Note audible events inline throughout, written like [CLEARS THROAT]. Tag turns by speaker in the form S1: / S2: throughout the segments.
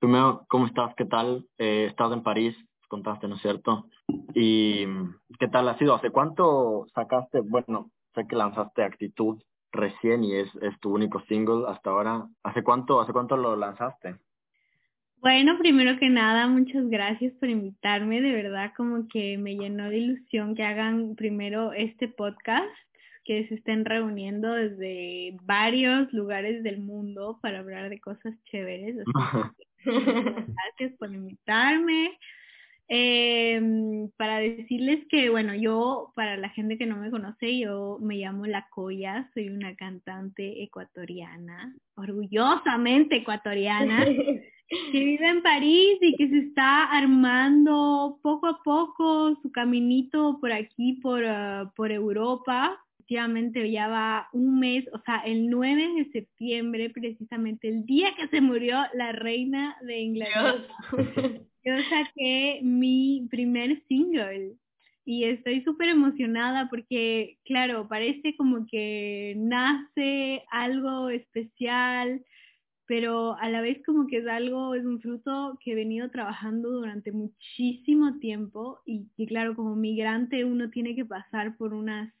S1: primero, ¿cómo estás? ¿Qué tal? Eh, estás en París, contaste, ¿no es cierto? ¿Y qué tal ha sido? ¿Hace cuánto sacaste? Bueno, sé que lanzaste Actitud recién y es, es tu único single hasta ahora. ¿Hace cuánto, hace cuánto lo lanzaste?
S2: Bueno, primero que nada, muchas gracias por invitarme. De verdad, como que me llenó de ilusión que hagan primero este podcast, que se estén reuniendo desde varios lugares del mundo para hablar de cosas chéveres. [LAUGHS] gracias por invitarme. Eh, para decirles que, bueno, yo, para la gente que no me conoce, yo me llamo La Coya, soy una cantante ecuatoriana, orgullosamente ecuatoriana, que [LAUGHS] vive en París y que se está armando poco a poco su caminito por aquí, por, uh, por Europa. Efectivamente, ya va un mes, o sea, el 9 de septiembre, precisamente el día que se murió la reina de Inglaterra. [LAUGHS] Yo saqué mi primer single y estoy súper emocionada porque, claro, parece como que nace algo especial, pero a la vez como que es algo, es un fruto que he venido trabajando durante muchísimo tiempo y que, claro, como migrante uno tiene que pasar por unas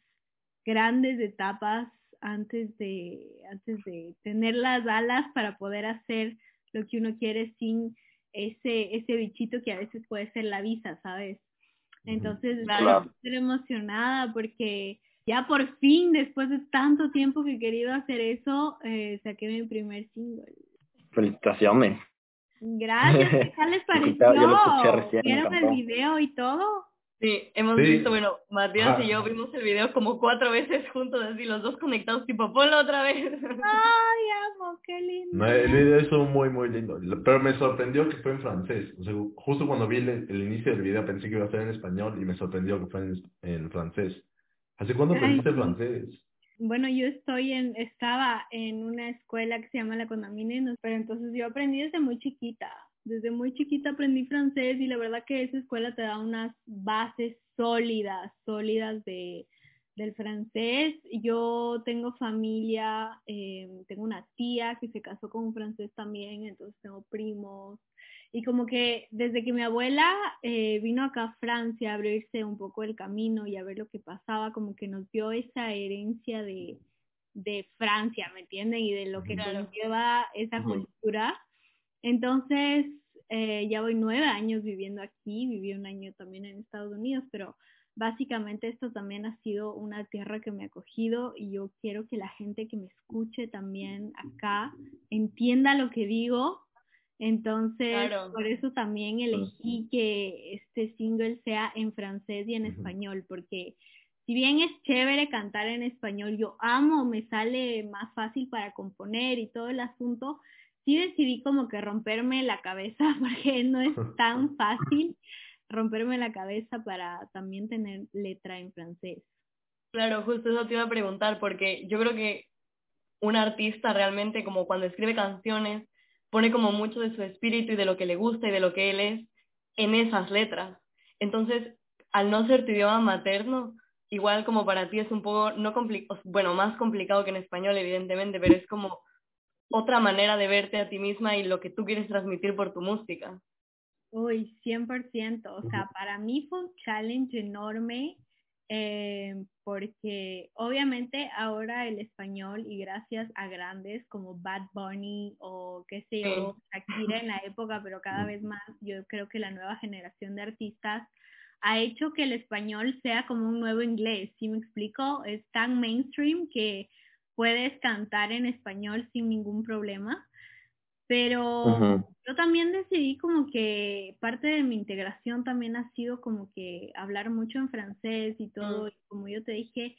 S2: grandes etapas antes de, antes de tener las alas para poder hacer lo que uno quiere sin ese, ese bichito que a veces puede ser la visa, ¿sabes? Entonces estoy emocionada porque ya por fin, después de tanto tiempo que he querido hacer eso, eh, saqué mi primer single.
S1: Felicitaciones.
S2: Gracias, ¿qué tal les [LAUGHS] pareció? ¿Vieron el video y todo?
S3: Sí, hemos visto, bueno, Matías y yo vimos el video como cuatro veces juntos, así los dos conectados, tipo, ponlo otra vez.
S2: Ay, amo, qué lindo.
S4: el video es muy, muy lindo, pero me sorprendió que fue en francés. O sea, justo cuando vi el, inicio del video pensé que iba a ser en español y me sorprendió que fue en, francés. ¿Hace cuándo aprendiste francés?
S2: Bueno, yo estoy en, estaba en una escuela que se llama La Condamine, pero entonces yo aprendí desde muy chiquita desde muy chiquita aprendí francés y la verdad que esa escuela te da unas bases sólidas, sólidas de, del francés. Yo tengo familia, eh, tengo una tía que se casó con un francés también, entonces tengo primos. Y como que desde que mi abuela eh, vino acá a Francia a abrirse un poco el camino y a ver lo que pasaba, como que nos dio esa herencia de, de Francia, ¿me entienden? Y de lo que nos lleva esa cultura. Entonces, eh, ya voy nueve años viviendo aquí, viví un año también en Estados Unidos, pero básicamente esto también ha sido una tierra que me ha acogido y yo quiero que la gente que me escuche también acá entienda lo que digo. Entonces, por eso también elegí que este single sea en francés y en español, porque si bien es chévere cantar en español, yo amo, me sale más fácil para componer y todo el asunto, sí decidí como que romperme la cabeza [LAUGHS] porque no es tan fácil romperme la cabeza para también tener letra en francés.
S3: Claro, justo eso te iba a preguntar porque yo creo que un artista realmente como cuando escribe canciones pone como mucho de su espíritu y de lo que le gusta y de lo que él es en esas letras. Entonces, al no ser tu idioma materno, igual como para ti es un poco, no bueno, más complicado que en español, evidentemente, pero es como otra manera de verte a ti misma y lo que tú quieres transmitir por tu música.
S2: Uy, 100%. O sea, para mí fue un challenge enorme eh, porque obviamente ahora el español y gracias a grandes como Bad Bunny o qué sé yo, Shakira en la época, pero cada vez más yo creo que la nueva generación de artistas ha hecho que el español sea como un nuevo inglés, ¿sí me explico? Es tan mainstream que puedes cantar en español sin ningún problema. Pero yo también decidí como que parte de mi integración también ha sido como que hablar mucho en francés y todo. Y como yo te dije,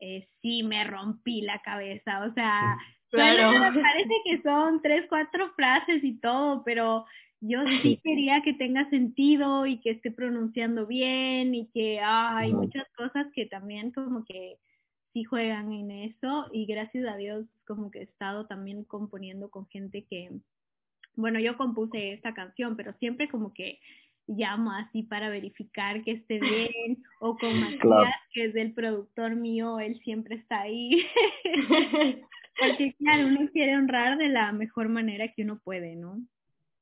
S2: eh, sí me rompí la cabeza. O sea, claro. [LAUGHS] parece que son tres, cuatro frases y todo, pero yo sí quería que tenga sentido y que esté pronunciando bien y que hay muchas cosas que también como que sí juegan en eso y gracias a Dios como que he estado también componiendo con gente que, bueno, yo compuse esta canción, pero siempre como que llamo así para verificar que esté bien o con [LAUGHS] Matías, que es el productor mío, él siempre está ahí. [LAUGHS] [LAUGHS] Porque claro, uno quiere honrar de la mejor manera que uno puede, ¿no?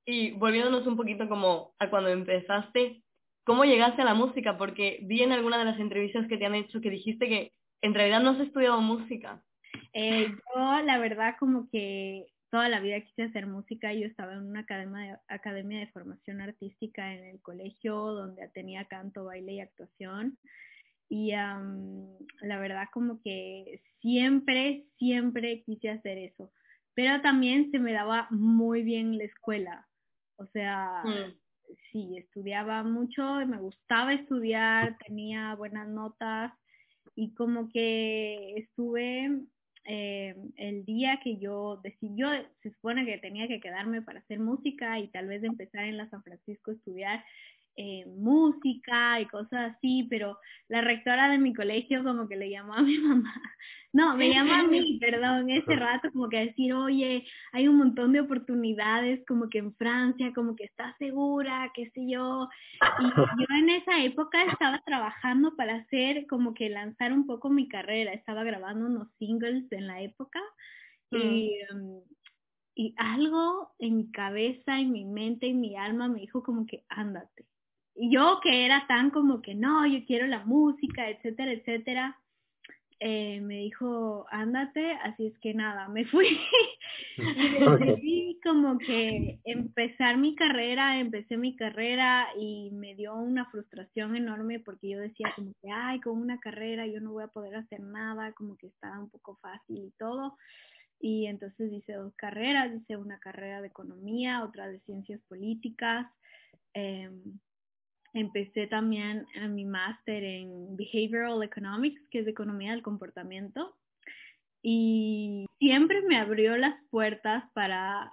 S3: Y volviéndonos un poquito como a cuando empezaste, ¿cómo llegaste a la música? Porque vi en alguna de las entrevistas que te han hecho que dijiste que en realidad no has estudiado música.
S2: Eh, yo, la verdad, como que toda la vida quise hacer música. Yo estaba en una academia de, academia de formación artística en el colegio donde tenía canto, baile y actuación. Y la verdad como que siempre, siempre quise hacer eso. Pero también se me daba muy bien la escuela. O sea, mm. sí, estudiaba mucho, me gustaba estudiar, tenía buenas notas y como que estuve eh, el día que yo decidí, se supone que tenía que quedarme para hacer música y tal vez empezar en la San Francisco a estudiar, eh, música y cosas así, pero la rectora de mi colegio como que le llamó a [LAUGHS] mi mamá, no, me llamó a mí, perdón, ese rato como que decir, oye, hay un montón de oportunidades como que en Francia, como que estás segura, qué sé yo, y yo en esa época estaba trabajando para hacer como que lanzar un poco mi carrera, estaba grabando unos singles en la época y... Mm, y algo en mi cabeza, en mi mente, en mi alma me dijo como que ándate, yo que era tan como que no, yo quiero la música, etcétera, etcétera, eh, me dijo, ándate, así es que nada, me fui. [LAUGHS] y decidí como que empezar mi carrera, empecé mi carrera y me dio una frustración enorme porque yo decía como que, ay, con una carrera yo no voy a poder hacer nada, como que estaba un poco fácil y todo. Y entonces hice dos carreras, hice una carrera de economía, otra de ciencias políticas. Eh, empecé también en mi máster en Behavioral Economics, que es economía del comportamiento. Y siempre me abrió las puertas para,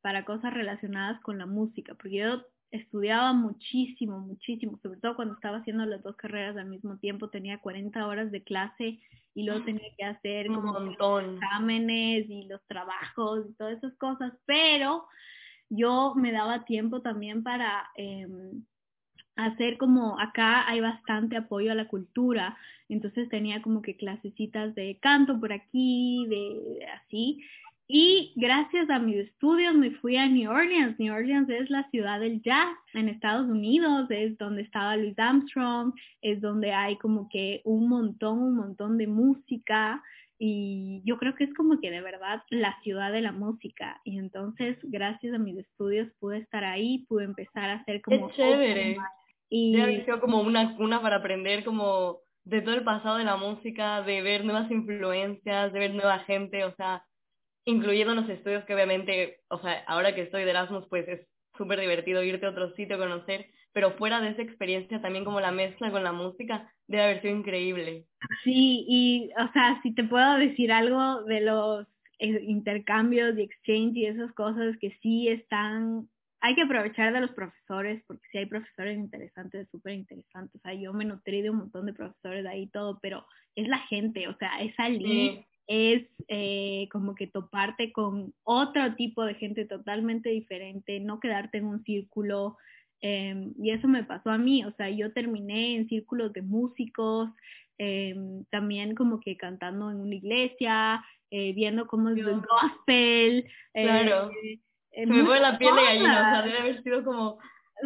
S2: para cosas relacionadas con la música, porque yo estudiaba muchísimo, muchísimo, sobre todo cuando estaba haciendo las dos carreras al mismo tiempo, tenía 40 horas de clase y luego tenía que hacer
S3: Un montón.
S2: exámenes y los trabajos y todas esas cosas, pero yo me daba tiempo también para eh, hacer como acá hay bastante apoyo a la cultura, entonces tenía como que clasecitas de canto por aquí, de así. Y gracias a mis estudios me fui a New Orleans. New Orleans es la ciudad del jazz en Estados Unidos, es donde estaba Louis Armstrong, es donde hay como que un montón, un montón de música y yo creo que es como que de verdad la ciudad de la música y entonces gracias a mis estudios pude estar ahí, pude empezar a hacer como...
S3: chévere! Y ha como una cuna para aprender como de todo el pasado de la música, de ver nuevas influencias, de ver nueva gente, o sea, incluyendo los estudios que obviamente, o sea, ahora que estoy de Erasmus, pues es súper divertido irte a otro sitio, conocer, pero fuera de esa experiencia también como la mezcla con la música debe haber sido increíble.
S2: Sí, y o sea, si te puedo decir algo de los eh, intercambios y exchange y esas cosas que sí están hay que aprovechar de los profesores, porque sí hay profesores interesantes, súper interesantes. O sea, yo me nutrí de un montón de profesores de ahí todo, pero es la gente, o sea, es salir, es eh, como que toparte con otro tipo de gente totalmente diferente, no quedarte en un círculo. Em, y eso me pasó a mí, o sea, yo terminé en círculos de músicos, em, también como que cantando en una iglesia, eh, viendo cómo es el gospel.
S3: Claro. Eh, me fue la piel de gallina, o sea, debe haber sido como...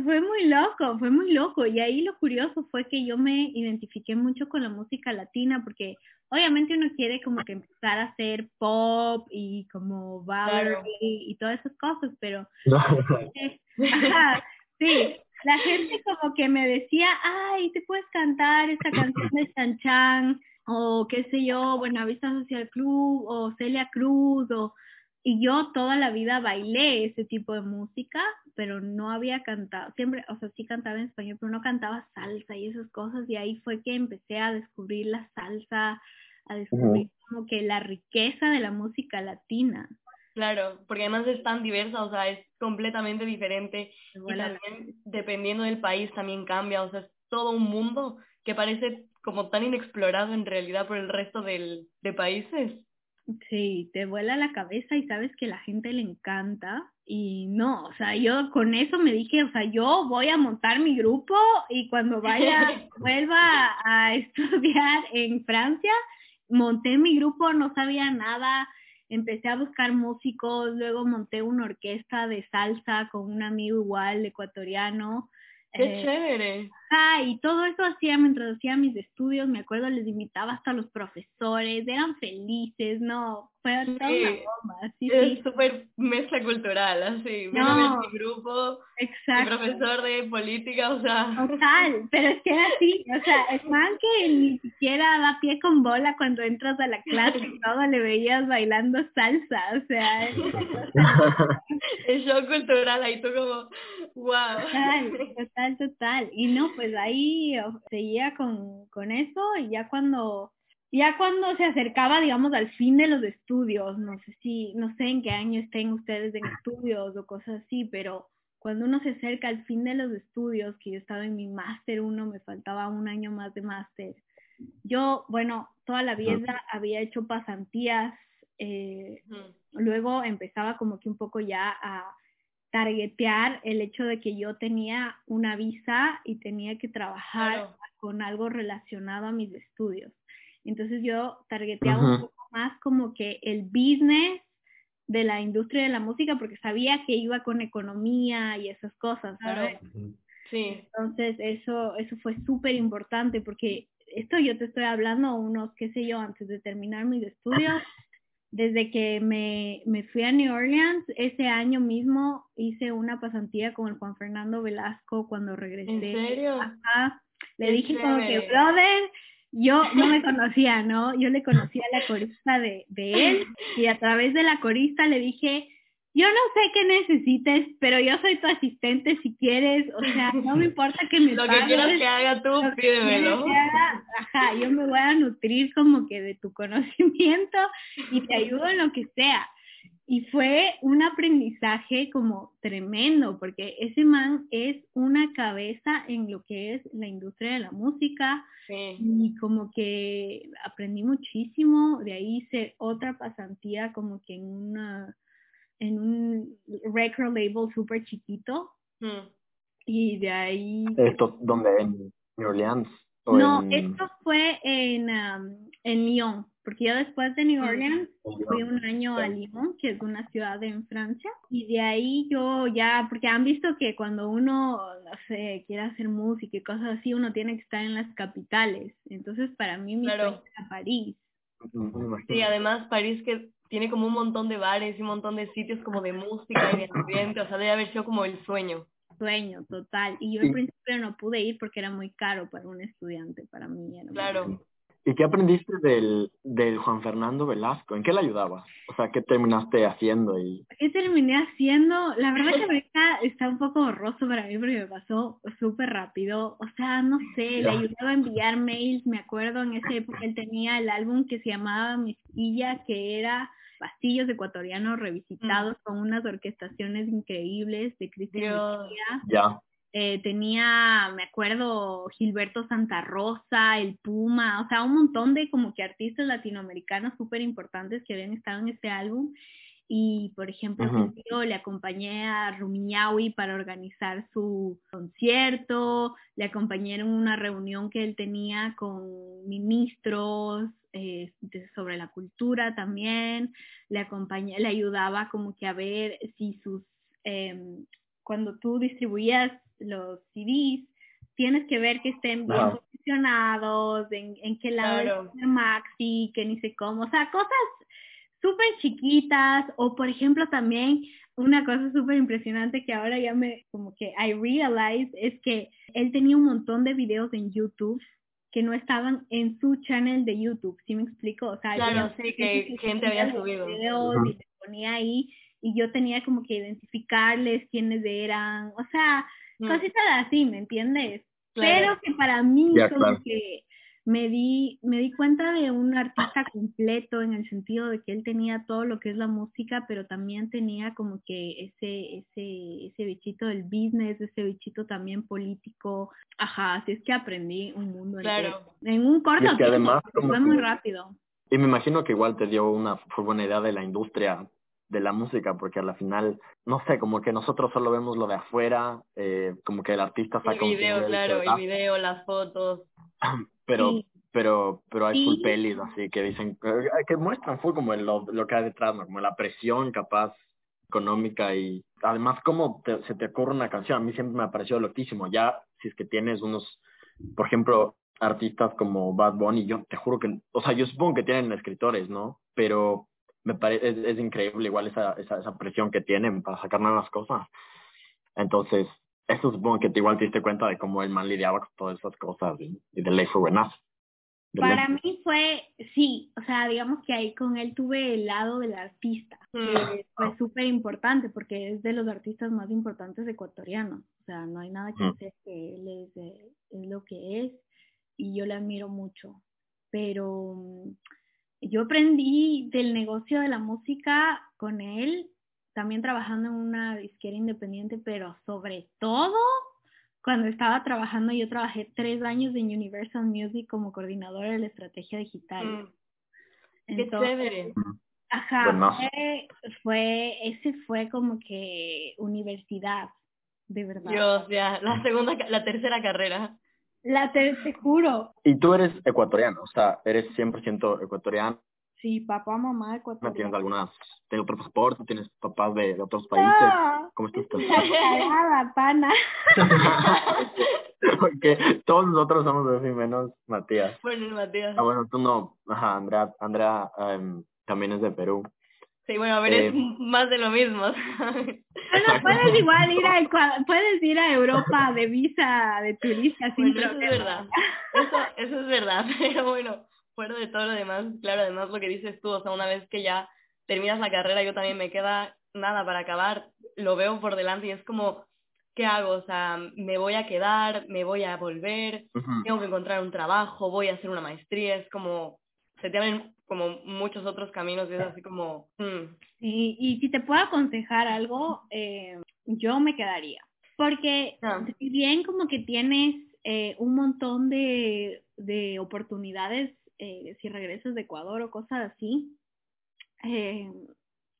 S2: Fue muy loco, fue muy loco. Y ahí lo curioso fue que yo me identifiqué mucho con la música latina, porque obviamente uno quiere como que empezar a hacer pop y como Valerie y, todas esas cosas, pero... [LAUGHS] sí, la gente como que me decía, ay, te puedes cantar esta canción de Chan Chan, o qué sé yo, Buenavista Social Club, o Celia Cruz, o y yo toda la vida bailé ese tipo de música, pero no había cantado, siempre, o sea, sí cantaba en español, pero no cantaba salsa y esas cosas, y ahí fue que empecé a descubrir la salsa, a descubrir como que la riqueza de la música latina.
S3: Claro, porque además es tan diversa, o sea, es completamente diferente y también dependiendo del país también cambia, o sea, es todo un mundo que parece como tan inexplorado en realidad por el resto del, de países.
S2: Sí, te vuela la cabeza y sabes que la gente le encanta y no, o sea, yo con eso me dije, o sea, yo voy a montar mi grupo y cuando vaya, [LAUGHS] vuelva a [LAUGHS] estudiar en Francia, monté mi grupo, no sabía nada, empecé a buscar músicos, luego monté una orquesta de salsa con un amigo igual ecuatoriano.
S3: ¡Qué
S2: Eh,
S3: chévere!
S2: Ah, y todo eso hacía mientras hacía mis estudios, me acuerdo, les invitaba hasta a los profesores, eran felices, no, fue toda una
S3: Sí.
S2: bomba, sí,
S3: Es
S2: sí,
S3: súper mezcla cultural, así.
S2: No.
S3: mi grupo, mi
S2: exacto.
S3: profesor de política, o sea...
S2: Total, pero es que era así, o sea, es man que ni siquiera da pie con bola cuando entras a la clase y todo le veías bailando salsa, o sea, es [LAUGHS]
S3: el show cultural, ahí tú como, [LAUGHS] wow.
S2: Total, total, total. Y no, pues ahí seguía con, con eso y ya cuando, ya cuando se acercaba, digamos, al fin de los estudios, no sé si, no sé en qué año estén ustedes en estudios o cosas así, pero cuando uno se acerca al fin de los estudios, que yo estaba en mi máster uno, me faltaba un año más de máster. Yo, bueno, toda la vida había hecho pasantías, eh, luego empezaba como que un poco ya a targetear el hecho de que yo tenía una visa y tenía que trabajar
S3: Claro.
S2: con algo relacionado a mis estudios. Entonces yo targeteaba un poco más como que el business de la industria de la música porque sabía que iba con economía y esas cosas, ¿sabes?
S3: Claro. Sí,
S2: Entonces eso, eso fue súper importante porque esto yo te estoy hablando unos, qué sé yo, antes de terminar mis estudios, desde que me, me fui a New Orleans, ese año mismo hice una pasantía con el Juan Fernando Velasco cuando regresé.
S3: ¿En serio?
S2: Ajá. Le dije como que, brother, yo no me [LAUGHS] conocía, ¿no? Yo le conocía a la corista de, de él y a través de la corista le dije, yo no sé qué necesites, pero yo soy tu asistente si quieres, o sea, no me importa que me [LAUGHS]
S3: lo que quieras que haga tú, pídemelo.
S2: ajá, yo me voy a nutrir como que de tu conocimiento y te ayudo en lo que sea. Y fue un aprendizaje como tremendo, porque ese man es una cabeza en lo que es la industria de la música
S3: Sí.
S2: y como que aprendí muchísimo. De ahí hice otra pasantía como que en una en un record label súper chiquito
S3: Mm.
S2: y de ahí
S1: ¿Esto donde ¿En New Orleans? ¿O
S2: no,
S1: en-
S2: esto fue en, um, en Lyon, porque yo después de New
S3: Mm.
S2: Orleans fui un año a. Lyon, que es una ciudad en Francia, y de ahí yo ya, porque han visto que cuando uno, no sé, quiere hacer música y cosas así, uno tiene que estar en las capitales. Entonces, para mí, mi
S3: Claro.
S2: era París.
S3: Sí, además París que tiene como un montón de bares y un montón de sitios como de música y de ambiente, o sea, debe haber sido como el sueño.
S2: Sueño total. Y yo
S1: Sí.
S2: al principio no pude ir porque era muy caro para un estudiante, para mí era muy
S3: Claro.
S1: ¿Y qué aprendiste del, del Juan Fernando Velasco? ¿En qué le ayudabas? O sea, ¿qué terminaste haciendo? Y...
S2: ¿Qué terminé haciendo? La verdad que ahorita está un poco borroso para mí porque me pasó súper rápido. O sea, no sé, le ayudaba a enviar mails. Me acuerdo en esa época él tenía el álbum que se llamaba Mezquilla, que era pastillos ecuatorianos revisitados con unas orquestaciones increíbles de Cristian. Eh, tenía, me acuerdo, Gilberto Santa Rosa, el Puma, o sea, un montón de como que artistas latinoamericanos súper importantes que habían estado en este álbum. Y, por ejemplo, yo le acompañé a Rumiñahui para organizar su concierto, le acompañé en una reunión que él tenía con ministros eh, de- sobre la cultura también, le acompañé, le ayudaba como que a ver si sus, em, cuando tú distribuías los CDs, tienes que ver que estén bien
S1: Ajá.
S2: posicionados, en, en qué lado
S3: Claro.
S2: es el maxi, que ni sé cómo, o sea, cosas súper chiquitas, o por ejemplo también una cosa súper impresionante que ahora ya me, como que I realize, es que él tenía un montón de videos en YouTube que no estaban en su channel de YouTube, ¿sí me explico? O sea,
S3: Claro,
S2: yo-
S3: sí, que gente había subido.
S2: videos y le ponía ahí y yo tenía como que identificarles quiénes eran, o sea,
S3: Mm,
S2: cositas así, ¿me entiendes?
S3: claro.
S2: Pero que para mí como
S1: claro.
S2: que me di, me di cuenta de un artista completo en el sentido de que él tenía todo lo que es la música, pero también tenía como que ese, ese, ese bichito del business, ese bichito también político. Ajá, así es que aprendí un mundo.
S3: Claro.
S2: En un corto
S1: es que
S2: tiempo,
S1: además
S2: fue muy
S1: que-
S2: rápido.
S1: Y me imagino que igual te dio una buena idea de la industria de la música, porque a la final, no sé, como que nosotros solo vemos lo de afuera, eh, como que el artista
S3: El
S1: saca un
S3: video, claro, el video, las fotos. [CLEARS THROAT]
S1: pero
S2: Sí.
S1: pero pero hay full
S2: Sí.
S1: pelis así que dicen eh, que muestran full como el- lo, lo que hay detrás ¿no? como la presión capaz económica y además cómo te- se te ocurre una canción a mí siempre me ha parecido loquísimo ya si es que tienes unos por ejemplo artistas como Bad Bunny yo te juro que o sea yo supongo que tienen escritores no pero me parece es, es increíble igual esa, esa esa presión que tienen para sacar nuevas cosas entonces eso supongo que te igual te diste cuenta de cómo el man lidiaba con todas esas cosas y, y de ley fue buenazo ley.
S2: Para mí fue, sí, o sea, digamos que ahí con él tuve el lado del artista,
S3: Mm.
S2: que fue súper importante porque es de los artistas más importantes ecuatorianos. O sea, no hay nada que
S1: Mm.
S2: hacer que él es, de- es lo que es y yo le admiro mucho. Pero mm, yo aprendí del negocio de la música con él, también trabajando en una disquera independiente, pero sobre todo cuando estaba trabajando, yo trabajé tres años en Universal Music como coordinadora de la estrategia digital.
S3: Mm, Qué chévere.
S2: Ajá, fue, fue, ese fue como que universidad, de verdad.
S3: Dios, ya, la segunda, la tercera carrera.
S2: La te, te juro,
S1: Y tú eres ecuatoriano, o sea, eres 100% ecuatoriano,
S2: sí, papá, mamá,
S1: ¿no
S2: ecuatoriano.
S1: tienes algunas, tienes otro pasaporte, tienes papás de, de otros países?
S2: No,
S1: ¿Cómo estás? [LAUGHS]
S2: la cagada, pana. [LAUGHS]
S1: Porque todos nosotros somos así, menos Matías.
S3: Bueno, el Matías.
S1: Ah, bueno, tú no, ajá, Andrea, Andrea em, también es de Perú.
S3: Sí, bueno, a ver, es
S1: Eh,
S3: más de lo mismo. [LAUGHS]
S2: Bueno, puedes igual ir a puedes ir a Europa de visa de turista sin
S3: Bueno, eso es
S2: problema.
S3: verdad. Eso, eso es verdad, pero bueno, fuera de todo lo demás, claro, además lo que dices tú, o sea, una vez que ya terminas la carrera, yo también me queda nada para acabar, lo veo por delante y es como, ¿qué hago? O sea, me voy a quedar, me voy a volver, tengo que encontrar un trabajo, voy a hacer una maestría, es como, se te abren como muchos otros caminos y es así como, hmm,
S2: Y, y si te puedo aconsejar algo, eh, yo me quedaría. Porque
S3: Ah.
S2: si bien como que tienes eh, un montón de, de oportunidades eh, si regresas de Ecuador o cosas así, eh,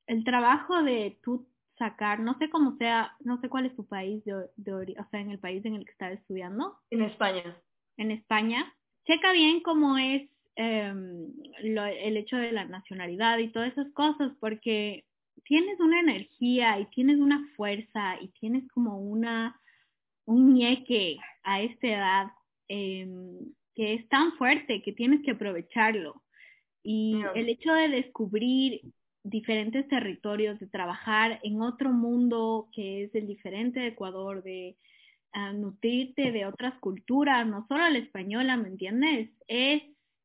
S2: el trabajo de tú sacar, no sé cómo sea, no sé cuál es tu país, de, de o sea, en el país en el que estás estudiando,
S3: en España.
S2: en España, checa bien cómo es em, lo- el hecho de la nacionalidad y todas esas cosas, porque tienes una energía y tienes una fuerza y tienes como una un ñeque a esta edad em, que es tan fuerte que tienes que aprovecharlo. Y el hecho de descubrir diferentes territorios, de trabajar en otro mundo que es el diferente de Ecuador, de ah, nutrirte de otras culturas, no solo la española, ¿me entiendes? Es,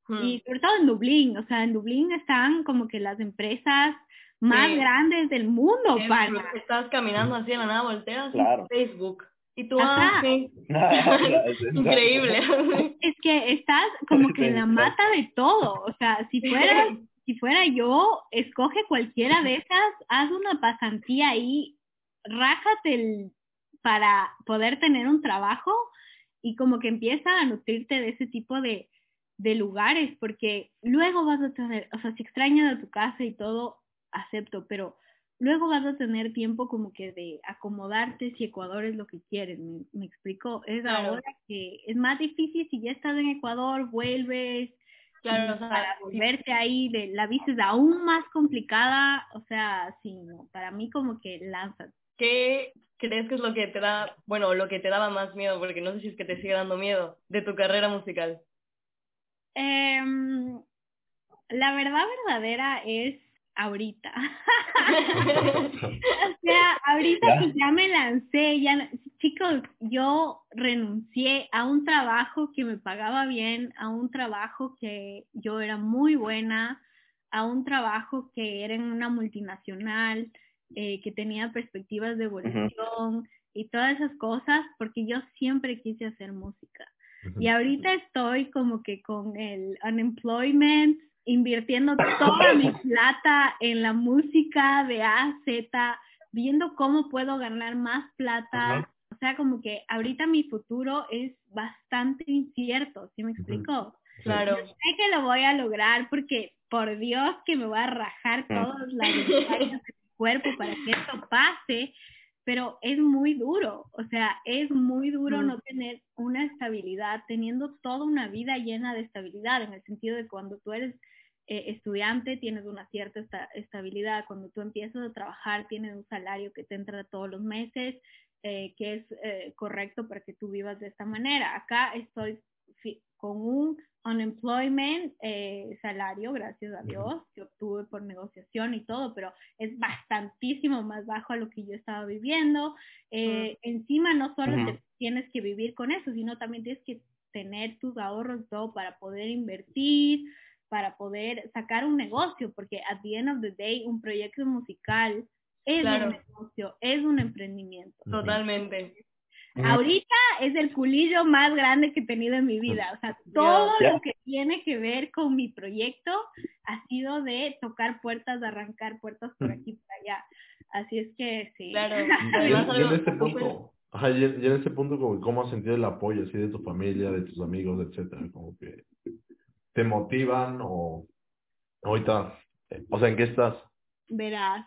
S3: Hmm.
S2: y sobre todo en Dublín, o sea, en Dublín están como que las empresas más
S3: Sí.
S2: grandes del mundo,
S3: Es-
S2: pana.
S3: Estás caminando así de la nada, volteas
S1: Claro.
S3: Facebook. Y tú,
S2: Ajá.
S3: ah, [LAUGHS] [LAUGHS] sí. Increíble.
S2: Es que estás [LAUGHS] como que en la mata de todo, o sea, si fuera, si fuera yo, escoge cualquiera de esas, haz una pasantía ahí, rájate el- para poder tener un trabajo y como que empieza a nutrirte de ese tipo de, de lugares, porque luego vas a tener, o sea, si extrañas a tu casa y todo, acepto, pero luego vas a tener tiempo como que de acomodarte si Ecuador es lo que quieres, me, me explico, es
S3: Claro.
S2: ahora que es más difícil si ya estás en Ecuador, vuelves,
S3: Claro,
S2: y
S3: o sea,
S2: para volverte ahí, de, la visa es aún más complicada, o sea, sí, no, para mí como que lanzas.
S3: ¿Qué crees que es lo que te da, bueno, lo que te daba más miedo, porque no sé si es que te sigue dando miedo, de tu carrera musical?
S2: Em, la verdad verdadera es ahorita. [LAUGHS] O sea, ahorita
S4: Ya.
S2: que ya me lancé, ya, chicos, yo renuncié a un trabajo que me pagaba bien, a un trabajo que yo era muy buena, a un trabajo que era en una multinacional, eh, que tenía perspectivas de evolución y todas esas cosas, porque yo siempre quise hacer música. Y ahorita estoy como que con el unemployment, invirtiendo toda mi [LAUGHS] plata en la música de A a Z, viendo cómo puedo ganar más plata. O sea, como que ahorita mi futuro es bastante incierto, ¿sí me explico?
S3: Claro.
S2: Sé que lo voy a lograr porque por Dios que me voy a rajar todas las entrañas de mi cuerpo para que esto pase, pero es muy duro, o sea, es muy duro no tener una estabilidad, teniendo toda una vida llena de estabilidad, en el sentido de cuando tú eres eh, estudiante tienes una cierta estabilidad, cuando tú empiezas a trabajar tienes un salario que te entra todos los meses, eh, que es eh, correcto para que tú vivas de esta manera. Acá estoy con un unemployment salario, gracias a Dios, que obtuve por negociación y todo, pero es bastantísimo más bajo a lo que yo estaba viviendo. Encima no solo tienes que vivir con eso, sino también tienes que tener tus ahorros todo para poder invertir, para poder sacar un negocio, porque at the end of the day un proyecto musical es un negocio, es un emprendimiento.
S3: Totalmente.
S2: Ahorita es el culillo más grande que he tenido en mi vida. O sea, todo lo que tiene que ver con mi proyecto ha sido de tocar puertas, de arrancar puertas por aquí y por allá. Así es que sí.
S3: Claro. [LAUGHS]
S4: Y, en este punto, ajá, y en, este punto, como, ¿cómo has sentido el apoyo así de tu familia, de tus amigos, etcétera? Como que te motivan o ahorita, eh, o sea, ¿en qué estás?
S2: Verás,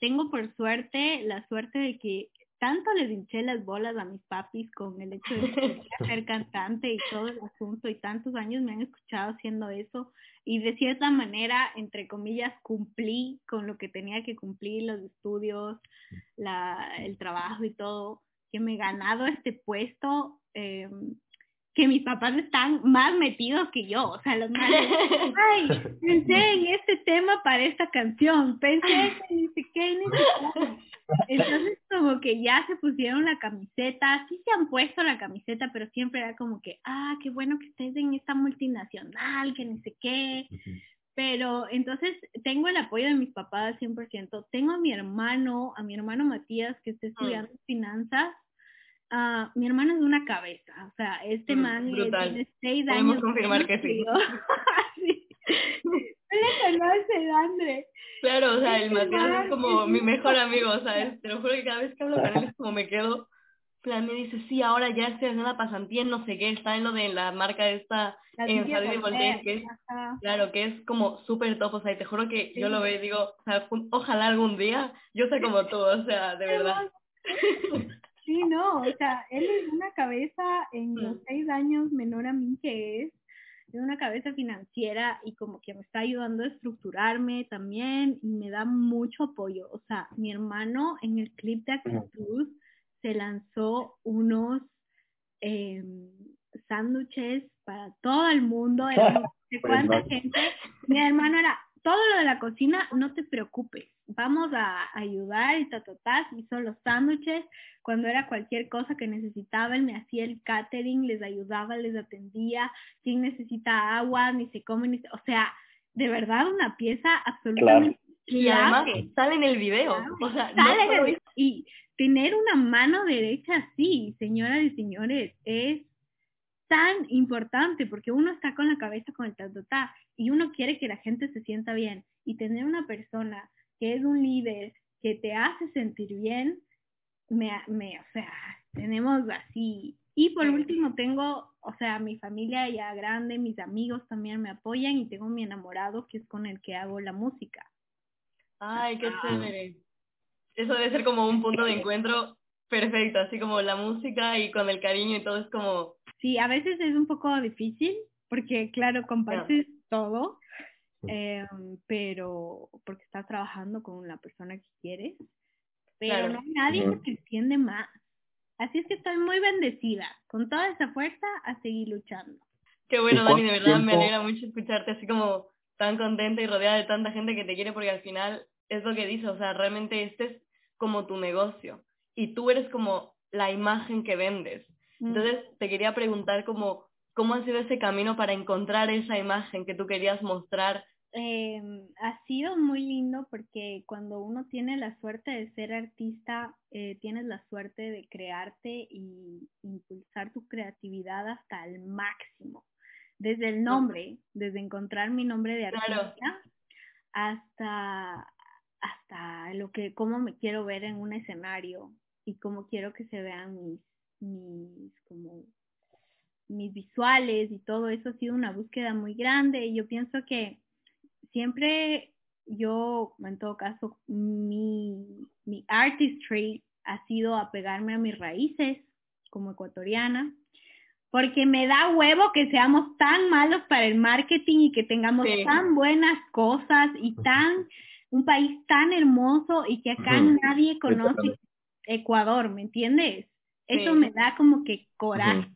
S2: tengo por suerte la suerte de que tanto les hinché las bolas a mis papis con el hecho de [LAUGHS] ser cantante y todo el asunto y tantos años me han escuchado haciendo eso y de cierta manera, entre comillas, cumplí con lo que tenía que cumplir, los estudios, la, el trabajo y todo, que me he ganado este puesto. Eh, que mis papás están más metidos que yo, o sea, los más, [LAUGHS] ay, pensé en este tema para esta canción, pensé en ni qué, ni Entonces como que ya se pusieron la camiseta, sí se han puesto la camiseta, pero siempre era como que, ah, qué bueno que estés en esta multinacional, que ni sé qué. Pero entonces tengo el apoyo de mis papás al 100%. Tengo a mi hermano, a mi hermano Matías, que está mm. estudiando finanzas Uh, mi hermano es una cabeza, o sea, este man tiene seis años.
S3: Podemos confirmar que sí. [LAUGHS]
S2: sí. [LAUGHS] le conoce, André.
S3: Claro, o sea, el Matías es como mi mejor amigo, o sea, [LAUGHS] te lo juro que cada vez que hablo con él es como me quedo, plan, me dice, sí, ahora ya estoy haciendo la pasantía no sé qué, está en lo de la marca esta, en Javier de Voltaire, que es, claro, que es como súper top, o sea, y te juro que yo lo veo y digo, o sea, ojalá algún día yo sé como tú, o sea, de verdad.
S2: Sí, no, o sea, él es una cabeza en los mm. seis años menor a mí que es, es una cabeza financiera y como que me está ayudando a estructurarme también y me da mucho apoyo. O sea, mi hermano en el clip de actitud se lanzó unos eh, sándwiches para todo el mundo, de [LAUGHS] cuánta gente. Mi hermano era, todo lo de la cocina, no te preocupes, vamos a ayudar y ta, hizo los sándwiches, cuando era cualquier cosa que necesitaban, me hacía el catering, les ayudaba, les atendía, quien necesita agua, ni se come, ni se... o sea, de verdad una pieza absolutamente
S3: Y además sale en el video, o sea,
S2: sale y tener una mano derecha así, señoras y señores, es tan importante porque uno está con la cabeza con el tatotá y uno quiere que la gente se sienta bien y tener una persona que es un líder que te hace sentir bien, me, me, o sea, tenemos así. Y por último tengo, o sea, mi familia ya grande, mis amigos también me apoyan y tengo mi enamorado que es con el que hago la música.
S3: Ay, qué chévere. Eso debe ser como un punto de encuentro perfecto, así como la música y con el cariño y todo es como
S2: Sí, a veces es un poco difícil porque, claro, compartes todo, eh, pero porque estás trabajando con la persona que quieres, pero no hay nadie que te entiende más. Así es que estoy muy bendecida, con toda esa fuerza a seguir luchando.
S3: Qué bueno, Dani, de verdad me alegra mucho escucharte así como tan contenta y rodeada de tanta gente que te quiere porque al final es lo que dices, o sea, realmente este es como tu negocio y tú eres como la imagen que vendes. Mm. Entonces, te quería preguntar cómo, cómo ha sido ese camino para encontrar esa imagen que tú querías mostrar.
S2: Eh, ha sido muy lindo porque cuando uno tiene la suerte de ser artista, eh, tienes la suerte de crearte y impulsar tu creatividad hasta el máximo. Desde el nombre, desde encontrar mi nombre de artista, hasta, hasta lo que, cómo me quiero ver en un escenario y cómo quiero que se vean mis mis como mis visuales y todo eso. Ha sido una búsqueda muy grande. Y yo pienso que siempre yo en todo caso mi, mi artistry ha sido apegarme a mis raíces como ecuatoriana, porque me da huevo que seamos tan malos para el marketing y que tengamos tan buenas cosas y tan un país tan hermoso y que acá nadie conoce Ecuador, ¿me entiendes? Eso me da como que coraje.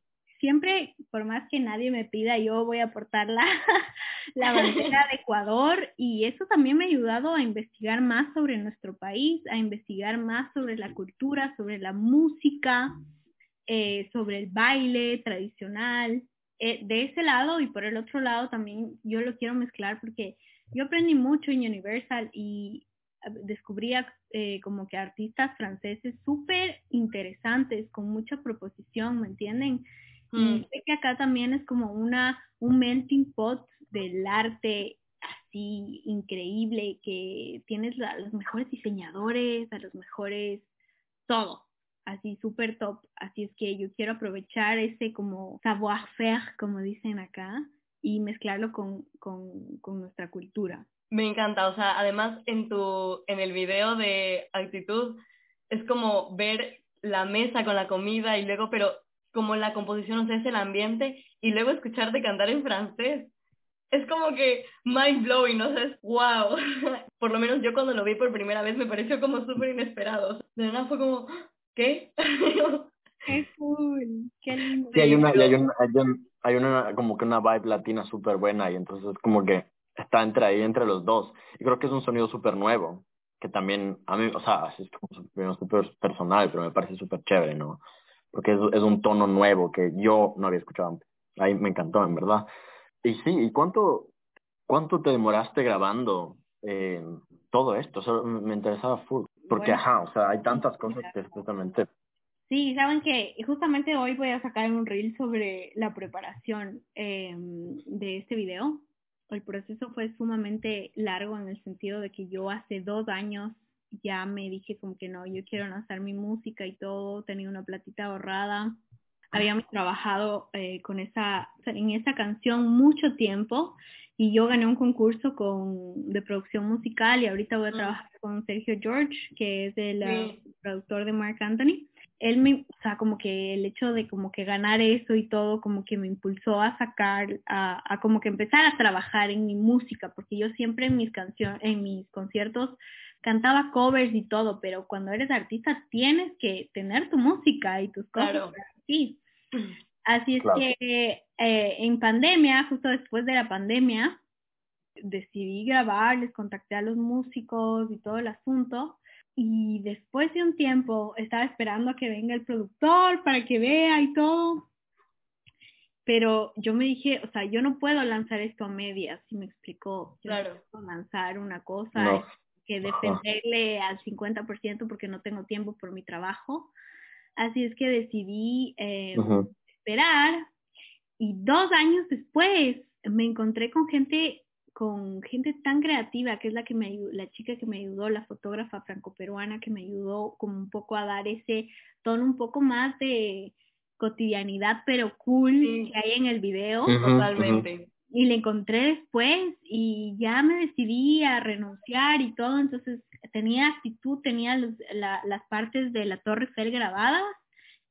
S2: Siempre, por más que nadie me pida, yo voy a aportar la, [LAUGHS] la bandera de Ecuador y eso también me ha ayudado a investigar más sobre nuestro país, a investigar más sobre la cultura, sobre la música, eh, sobre el baile tradicional. Eh, de ese lado y por el otro lado también yo lo quiero mezclar porque yo aprendí mucho en Universal y eh, descubría como que artistas franceses súper interesantes, con mucha proposición, ¿me entienden? Y mm. sé que acá también es como una, un melting pot del arte así increíble, que tienes a los mejores diseñadores, a los mejores, todo, así súper top. Así es que yo quiero aprovechar ese como savoir-faire, como dicen acá, y mezclarlo con, con, con nuestra cultura.
S3: Me encanta, o sea, además en tu, en el video de actitud, es como ver la mesa con la comida y luego, pero como la composición, o sea, es el ambiente, y luego escucharte cantar en francés. Es como que mind blowing, ¿no? O sea, es wow. [LAUGHS] por lo menos yo cuando lo vi por primera vez me pareció como súper inesperado. de verdad fue como, ¿qué? [LAUGHS]
S2: Qué cool, qué lindo.
S1: Sí, hay una, hay una, hay una, como que una vibe latina súper buena y entonces es como que está entre ahí, entre los dos. Y creo que es un sonido súper nuevo, que también a mí, o sea, es como súper personal, pero me parece súper chévere, ¿no? Porque es, es, un tono nuevo que yo no había escuchado antes. Ahí me encantó, en verdad. Y sí, ¿y cuánto, cuánto te demoraste grabando eh, todo esto? O me interesaba full. Porque, ajá, o sea, hay tantas cosas que justamente...
S2: Sí, saben que justamente hoy voy a sacar un reel sobre la preparación eh, de este video. El proceso fue sumamente largo en el sentido de que yo hace dos años ya me dije como que no, yo quiero lanzar mi música y todo, tenía una platita ahorrada. Habíamos trabajado eh, con esa, en esa canción mucho tiempo y yo gané un concurso con, de producción musical y ahorita voy a trabajar con Sergio George, que es el uh, productor de Mark Anthony. Él me, o sea, como que el hecho de como que ganar eso y todo, como que me impulsó a sacar, a, a como que empezar a trabajar en mi música, porque yo siempre en mis canciones, en mis conciertos cantaba covers y todo, pero cuando eres artista tienes que tener tu música y tus cosas. Claro. Así, así es que eh, en pandemia, justo después de la pandemia, decidí grabar, les contacté a los músicos y todo el asunto. Y después de un tiempo estaba esperando a que venga el productor para que vea y todo. Pero yo me dije, o sea, yo no puedo lanzar esto a medias, si me explicó. claro. lanzar una cosa que defenderle al 50% porque no tengo tiempo por mi trabajo. Así es que decidí eh, esperar y dos años después me encontré con gente con gente tan creativa que es la que me la chica que me ayudó, la fotógrafa franco-peruana que me ayudó como un poco a dar ese tono un poco más de cotidianidad pero cool que hay en el video.
S3: Totalmente
S2: y le encontré después y ya me decidí a renunciar y todo, entonces tenía actitud, tenía las partes de la Torre Eiffel grabadas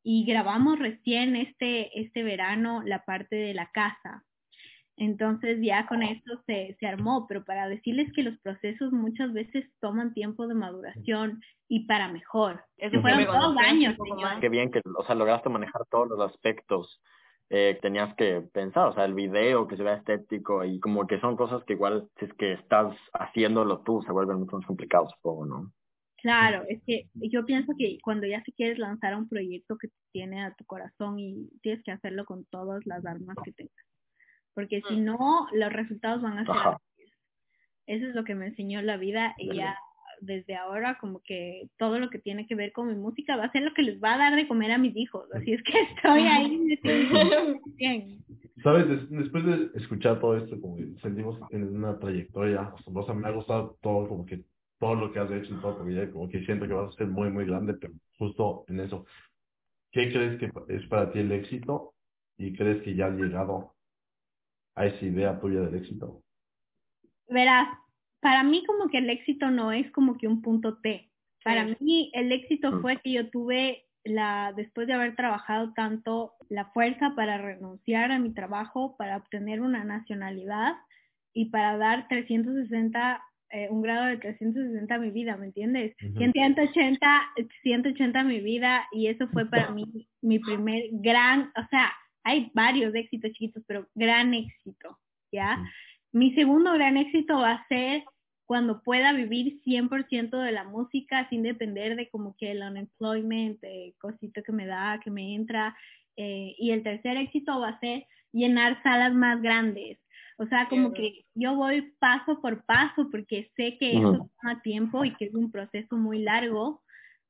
S2: y grabamos recién este, este verano la parte de la casa. Entonces ya con esto se, se armó, pero para decirles que los procesos muchas veces toman tiempo de maduración y para mejor. Eso fueron dos años.
S1: Qué bien que, o sea, lograste manejar todos los aspectos eh, tenías que pensar, o sea, el video que se vea estético y como que son cosas que igual si es que estás haciéndolo tú se vuelven mucho más complicados, supongo, ¿no?
S2: Claro, es que yo pienso que cuando ya se quieres lanzar un proyecto que tiene a tu corazón y tienes que hacerlo con todas las armas que tengas, porque si mm. no, los resultados van a ser Eso es lo que me enseñó la vida y ya desde ahora como que todo lo que tiene que ver con mi música va a ser lo que les va a dar de comer a mis hijos. Así es que [LAUGHS] estoy ahí. bien.
S4: Sabes, después de escuchar todo esto, como que sentimos en una trayectoria asombrosa, me ha gustado todo, como que todo lo que has hecho y todo, porque ya como que siento que vas a ser muy, muy grande, pero justo en eso. ¿Qué crees que es para ti el éxito? ¿Y crees que ya has llegado a esa idea tuya del éxito?
S2: Verás, para mí como que el éxito no es como que un punto T. Para mí el éxito fue que yo tuve la, después de haber trabajado tanto, la fuerza para renunciar a mi trabajo, para obtener una nacionalidad y para dar 360, eh, un grado de 360 a mi vida, ¿me entiendes? 180, 180 a mi vida y eso fue para mí mi primer gran, o sea, hay varios éxitos chiquitos, pero gran éxito, ¿ya? Mi segundo gran éxito va a ser cuando pueda vivir 100% de la música sin depender de como que el unemployment, de cosito que me da, que me entra. Eh, y el tercer éxito va a ser llenar salas más grandes. O sea, como que yo voy paso por paso porque sé que eso toma tiempo y que es un proceso muy largo,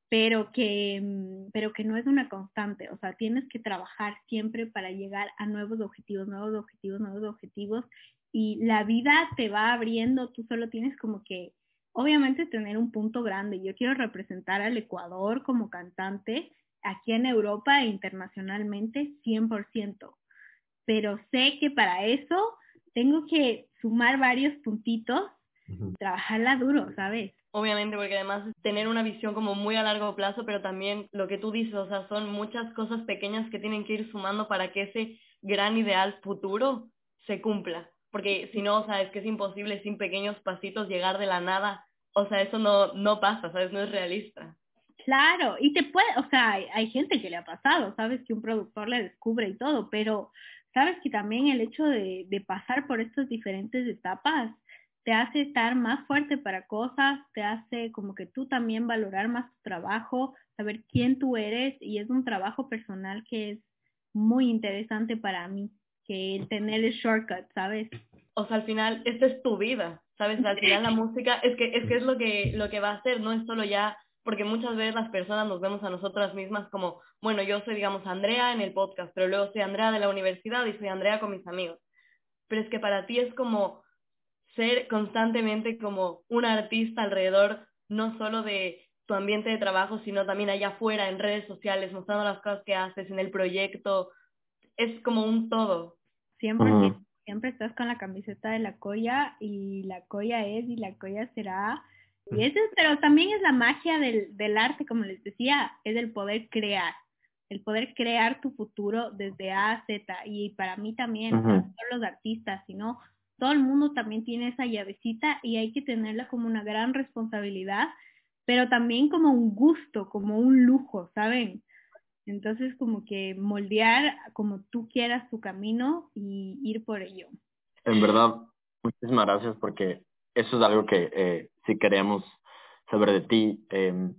S2: pero que, mm, pero que no es una constante. O sea, tienes que trabajar siempre para llegar a nuevos objetivos, nuevos objetivos, nuevos objetivos y la vida te va abriendo, tú solo tienes como que, obviamente, tener un punto grande. Yo quiero representar al Ecuador como cantante aquí en Europa e internacionalmente 100%, pero sé que para eso tengo que sumar varios puntitos, trabajarla duro, ¿sabes?
S3: Obviamente, porque además tener una visión como muy a largo plazo, pero también lo que tú dices, o sea, son muchas cosas pequeñas que tienen que ir sumando para que ese gran ideal futuro se cumpla porque si no, o que es imposible sin pequeños pasitos llegar de la nada, o sea, eso no, no pasa, ¿sabes? No es realista.
S2: Claro, y te puede, o sea, hay, gente que le ha pasado, sabes que un productor le descubre y todo, pero sabes que también el hecho de, de pasar por estas diferentes etapas te hace estar más fuerte para cosas, te hace como que tú también valorar más tu trabajo, saber quién tú eres y es un trabajo personal que es muy interesante para mí que el tener el shortcut, ¿sabes?
S3: O sea, al final, esta es tu vida, ¿sabes? Al final la [LAUGHS] música es que es, que es lo, que, lo que va a hacer, no es solo ya, porque muchas veces las personas nos vemos a nosotras mismas como, bueno, yo soy, digamos, Andrea en el podcast, pero luego soy Andrea de la universidad y soy Andrea con mis amigos. Pero es que para ti es como ser constantemente como un artista alrededor, no solo de tu ambiente de trabajo, sino también allá afuera, en redes sociales, mostrando las cosas que haces, en el proyecto, es como un todo.
S2: Siempre, siempre estás con la camiseta de la colla y la colla es y la colla será. Y eso, pero también es la magia del, del arte, como les decía, es el poder crear, el poder crear tu futuro desde A a Z. Y para mí también, no solo los artistas, sino todo el mundo también tiene esa llavecita y hay que tenerla como una gran responsabilidad, pero también como un gusto, como un lujo, ¿saben? Entonces, como que moldear como tú quieras tu camino y ir por ello.
S1: En verdad, muchísimas gracias porque eso es algo que eh, sí queremos saber de ti, eh,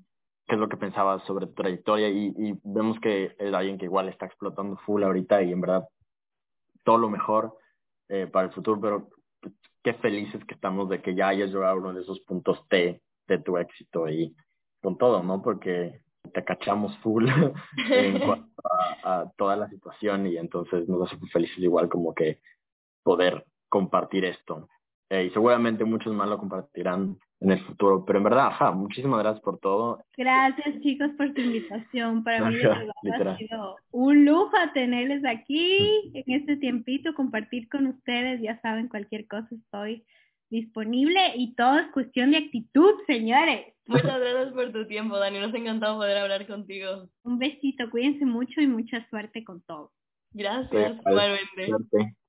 S1: qué es lo que pensabas sobre tu trayectoria y, y vemos que es alguien que igual está explotando full ahorita y en verdad todo lo mejor eh, para el futuro, pero qué felices que estamos de que ya hayas llegado a uno de esos puntos T de tu éxito y con todo, ¿no? Porque te cachamos full [LAUGHS] en cuanto a, toda la situación y entonces nos hace felices igual como que poder compartir esto. Eh, y seguramente muchos más lo compartirán en el futuro, pero en verdad, ajá, muchísimas gracias por todo.
S2: Gracias chicos por tu invitación, para mí [LAUGHS] ha sido un lujo tenerles aquí en este tiempito, compartir con ustedes, ya saben, cualquier cosa estoy disponible y todo es cuestión de actitud, señores. [LAUGHS]
S3: Muchas gracias por tu tiempo, Dani. Nos ha encantado poder hablar contigo.
S2: Un besito, cuídense mucho y mucha suerte con todo.
S3: Gracias, igualmente.